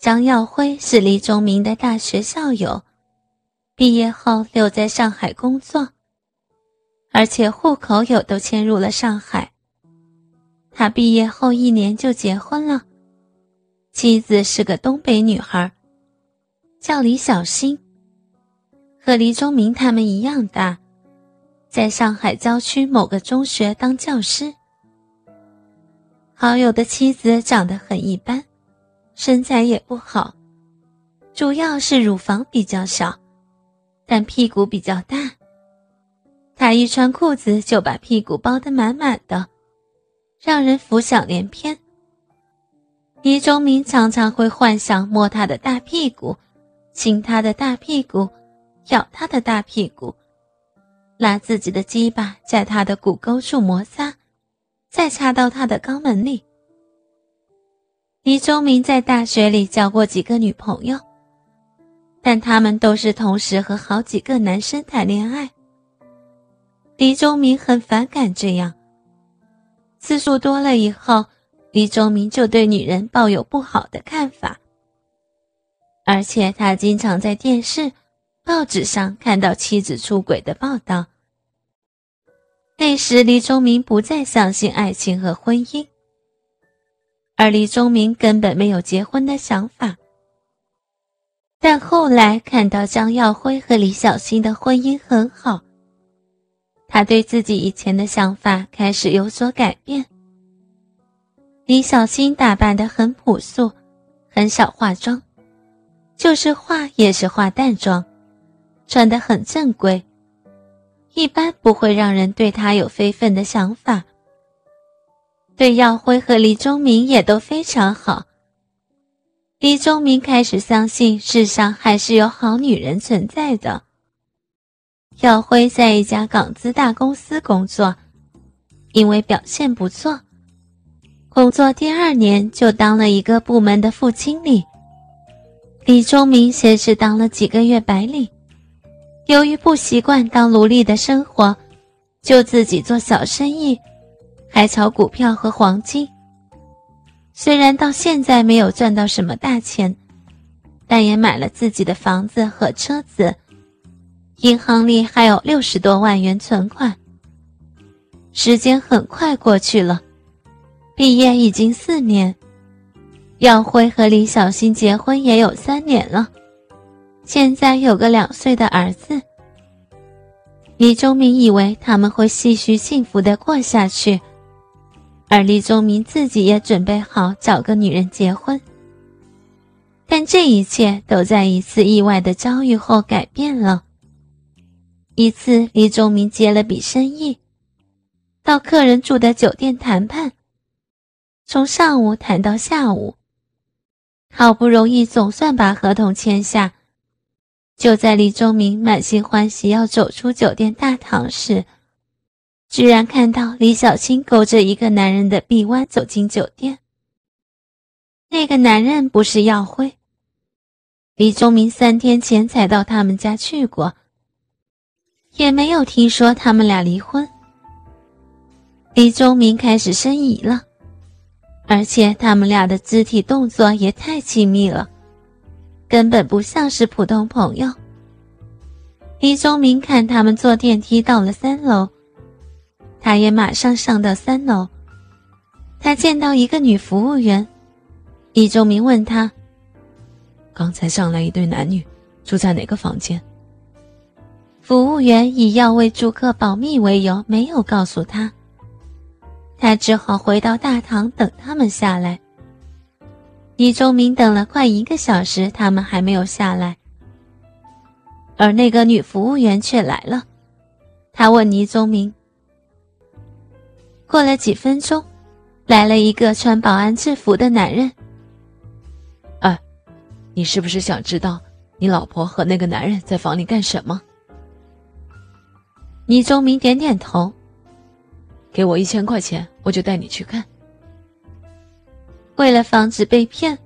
张耀辉是李忠明的大学校友，毕业后留在上海工作，而且户口有都迁入了上海。他毕业后一年就结婚了，妻子是个东北女孩，叫李小新，和李忠明他们一样大，在上海郊区某个中学当教师。好友的妻子长得很一般，身材也不好，主要是乳房比较小，但屁股比较大。他一穿裤子就把屁股包得满满的，让人浮想联翩。李忠明常常会幻想摸他的大屁股，亲他的大屁股，咬他的大屁股，拿自己的鸡巴在他的骨沟处摩擦。再插到他的肛门里。李忠明在大学里交过几个女朋友，但他们都是同时和好几个男生谈恋爱。李忠明很反感这样，次数多了以后，李忠明就对女人抱有不好的看法，而且他经常在电视、报纸上看到妻子出轨的报道。那时，李忠明不再相信爱情和婚姻，而李忠明根本没有结婚的想法。但后来看到张耀辉和李小新的婚姻很好，他对自己以前的想法开始有所改变。李小新打扮得很朴素，很少化妆，就是化也是化淡妆，穿得很正规。一般不会让人对他有非分的想法。对耀辉和李忠明也都非常好。李忠明开始相信世上还是有好女人存在的。耀辉在一家港资大公司工作，因为表现不错，工作第二年就当了一个部门的副经理。李忠明先是当了几个月白领。由于不习惯当奴隶的生活，就自己做小生意，还炒股票和黄金。虽然到现在没有赚到什么大钱，但也买了自己的房子和车子，银行里还有六十多万元存款。时间很快过去了，毕业已经四年，耀辉和李小新结婚也有三年了。现在有个两岁的儿子，李忠明以为他们会继续幸福的过下去，而李忠明自己也准备好找个女人结婚。但这一切都在一次意外的遭遇后改变了。一次，李忠明接了笔生意，到客人住的酒店谈判，从上午谈到下午，好不容易总算把合同签下。就在李忠明满心欢喜要走出酒店大堂时，居然看到李小青勾着一个男人的臂弯走进酒店。那个男人不是耀辉。李忠明三天前才到他们家去过，也没有听说他们俩离婚。李忠明开始生疑了，而且他们俩的肢体动作也太亲密了。根本不像是普通朋友。李忠明看他们坐电梯到了三楼，他也马上上到三楼。他见到一个女服务员，李仲明问他：“刚才上来一对男女，住在哪个房间？”服务员以要为住客保密为由，没有告诉他。他只好回到大堂等他们下来。李仲明等了快一个小时，他们还没有下来，而那个女服务员却来了。他问李忠明：“过了几分钟，来了一个穿保安制服的男人。哎，你是不是想知道你老婆和那个男人在房里干什么？”李忠明点点头：“给我一千块钱，我就带你去看。”为了防止被骗，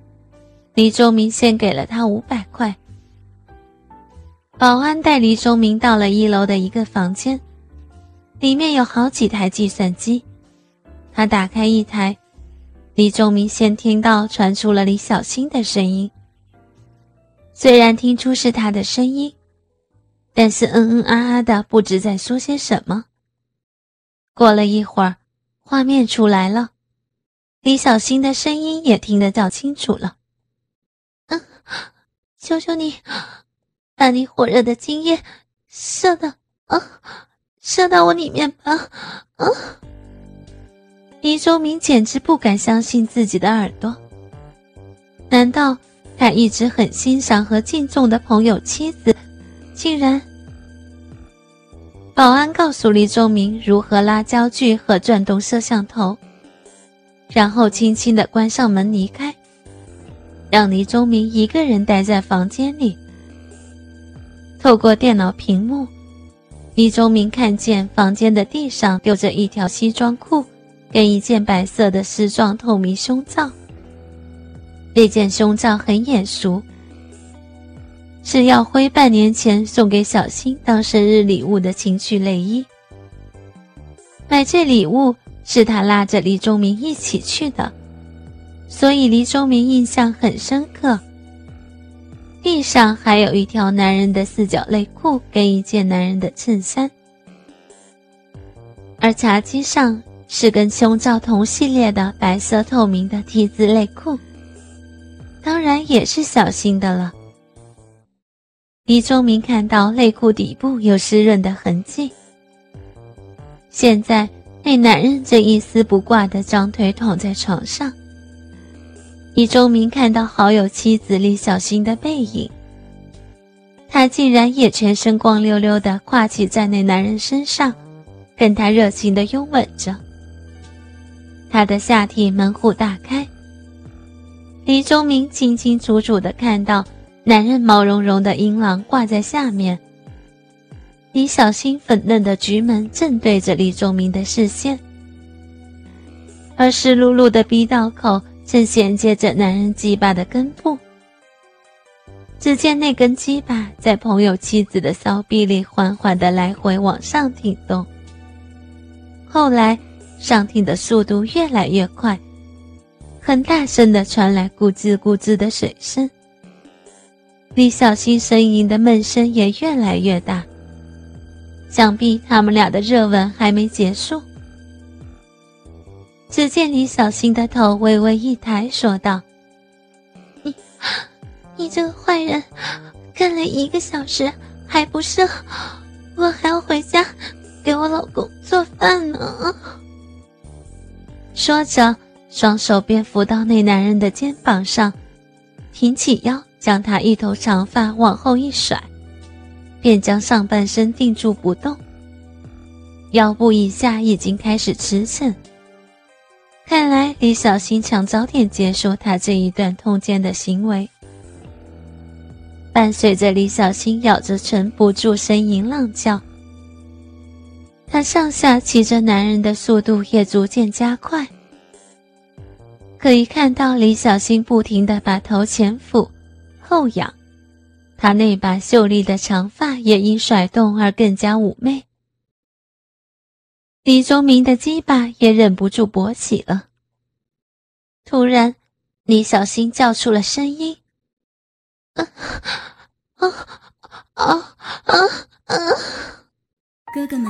李忠明先给了他五百块。保安带李忠明到了一楼的一个房间，里面有好几台计算机。他打开一台，李仲明先听到传出了李小新的声音：“虽然听出是他的声音，但是嗯嗯啊啊的，不知在说些什么。过了一会儿，画面出来了，李小新的声音也听得较清楚了。嗯，求求你，把你火热的精液射到啊，射到我里面吧！啊！李周明简直不敢相信自己的耳朵，难道？他一直很欣赏和敬重的朋友妻子，竟然……保安告诉李忠明如何拉焦距和转动摄像头，然后轻轻的关上门离开，让李忠明一个人待在房间里。透过电脑屏幕，李忠明看见房间的地上丢着一条西装裤，跟一件白色的丝状透明胸罩。那件胸罩很眼熟，是耀辉半年前送给小新当生日礼物的情趣内衣。买这礼物是他拉着李忠明一起去的，所以李忠明印象很深刻。地上还有一条男人的四角内裤跟一件男人的衬衫，而茶几上是跟胸罩同系列的白色透明的 T 字内裤。当然也是小新的了。李忠明看到内裤底部有湿润的痕迹。现在那男人正一丝不挂的张腿躺在床上。李忠明看到好友妻子李小新的背影，他竟然也全身光溜溜的跨骑在那男人身上，跟他热情的拥吻着。他的下体门户大开。李忠明清清楚楚的看到男人毛茸茸的阴囊挂在下面，李小新粉嫩的菊门正对着李忠明的视线，而湿漉漉的逼道口正衔接着男人鸡巴的根部。只见那根鸡巴在朋友妻子的骚逼里缓缓的来回往上挺动，后来上挺的速度越来越快。很大声的传来咕吱咕吱的水声，李小新呻吟的闷声也越来越大。想必他们俩的热吻还没结束。只见李小新的头微微一抬，说道：“你，你这个坏人，干了一个小时还不射，我还要回家给我老公做饭呢。”说着。双手便扶到那男人的肩膀上，挺起腰，将他一头长发往后一甩，便将上半身定住不动。腰部以下已经开始驰骋。看来李小新想早点结束他这一段痛奸的行为。伴随着李小新咬着唇不住呻吟浪叫，他上下骑着男人的速度也逐渐加快。可以看到李小新不停地把头前俯后仰，他那把秀丽的长发也因甩动而更加妩媚。李忠明的鸡巴也忍不住勃起了。突然，李小新叫出了声音：“啊啊啊啊啊！”哥哥们，